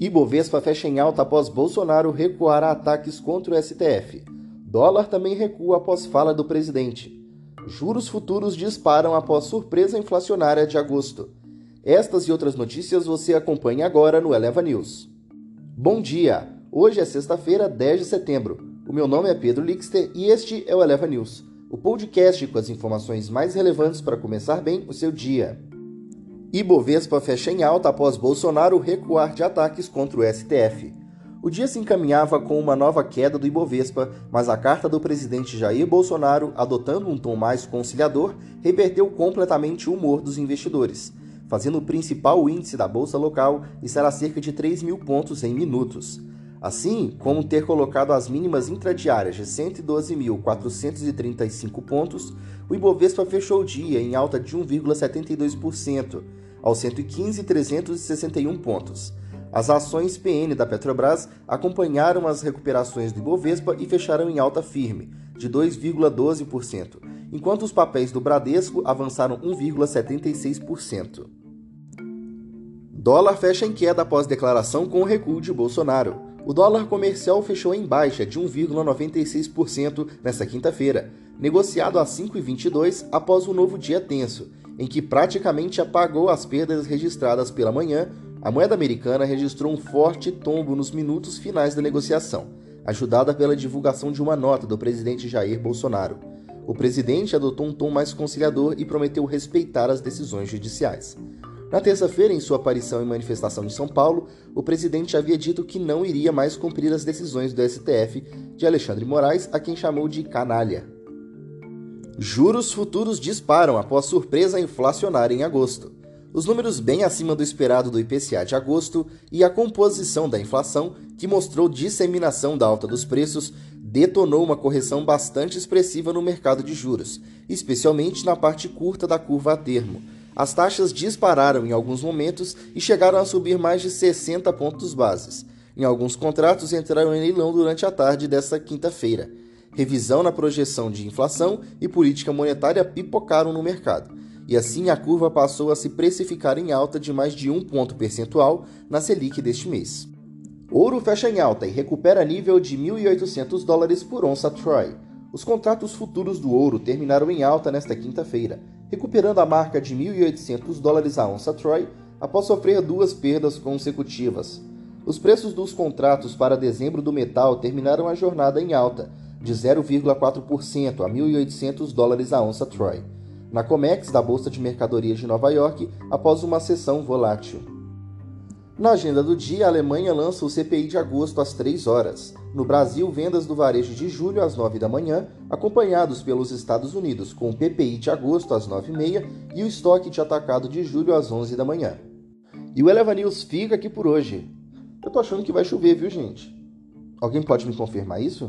Ibovespa fecha em alta após Bolsonaro recuar a ataques contra o STF. Dólar também recua após fala do presidente. Juros futuros disparam após surpresa inflacionária de agosto. Estas e outras notícias você acompanha agora no Eleva News. Bom dia! Hoje é sexta-feira, 10 de setembro. O meu nome é Pedro Lixter e este é o Eleva News, o podcast com as informações mais relevantes para começar bem o seu dia. Ibovespa fecha em alta após Bolsonaro recuar de ataques contra o STF. O dia se encaminhava com uma nova queda do Ibovespa, mas a carta do presidente Jair Bolsonaro, adotando um tom mais conciliador, reverteu completamente o humor dos investidores, fazendo o principal índice da bolsa local estar a cerca de 3 mil pontos em minutos. Assim como ter colocado as mínimas intradiárias de 112.435 pontos, o Ibovespa fechou o dia em alta de 1,72%, aos 115.361 pontos. As ações PN da Petrobras acompanharam as recuperações do Ibovespa e fecharam em alta firme, de 2,12%, enquanto os papéis do Bradesco avançaram 1,76%. Dólar fecha em queda após declaração com o recuo de Bolsonaro. O dólar comercial fechou em baixa de 1,96% nesta quinta-feira, negociado a 5,22 após um novo dia tenso, em que praticamente apagou as perdas registradas pela manhã. A moeda americana registrou um forte tombo nos minutos finais da negociação, ajudada pela divulgação de uma nota do presidente Jair Bolsonaro. O presidente adotou um tom mais conciliador e prometeu respeitar as decisões judiciais. Na terça-feira, em sua aparição em manifestação em São Paulo, o presidente havia dito que não iria mais cumprir as decisões do STF de Alexandre Moraes, a quem chamou de canalha. Juros futuros disparam após surpresa inflacionária em agosto. Os números bem acima do esperado do IPCA de agosto e a composição da inflação, que mostrou disseminação da alta dos preços, detonou uma correção bastante expressiva no mercado de juros, especialmente na parte curta da curva a termo as taxas dispararam em alguns momentos e chegaram a subir mais de 60 pontos bases. Em alguns contratos entraram em leilão durante a tarde desta quinta-feira. Revisão na projeção de inflação e política monetária pipocaram no mercado, e assim a curva passou a se precificar em alta de mais de um ponto percentual na Selic deste mês. Ouro fecha em alta e recupera nível de 1.800 dólares por onça Troy. Os contratos futuros do ouro terminaram em alta nesta quinta-feira, recuperando a marca de 1.800 dólares a onça Troy após sofrer duas perdas consecutivas. Os preços dos contratos para dezembro do metal terminaram a jornada em alta, de 0,4% a 1.800 dólares a onça Troy, na COMEX da Bolsa de Mercadorias de Nova York após uma sessão volátil. Na agenda do dia, a Alemanha lança o CPI de agosto às 3 horas. No Brasil, vendas do varejo de julho às 9 da manhã, acompanhados pelos Estados Unidos, com o PPI de agosto às 9h30 e o estoque de atacado de julho às 11 da manhã. E o Eleva News fica aqui por hoje. Eu tô achando que vai chover, viu, gente? Alguém pode me confirmar isso?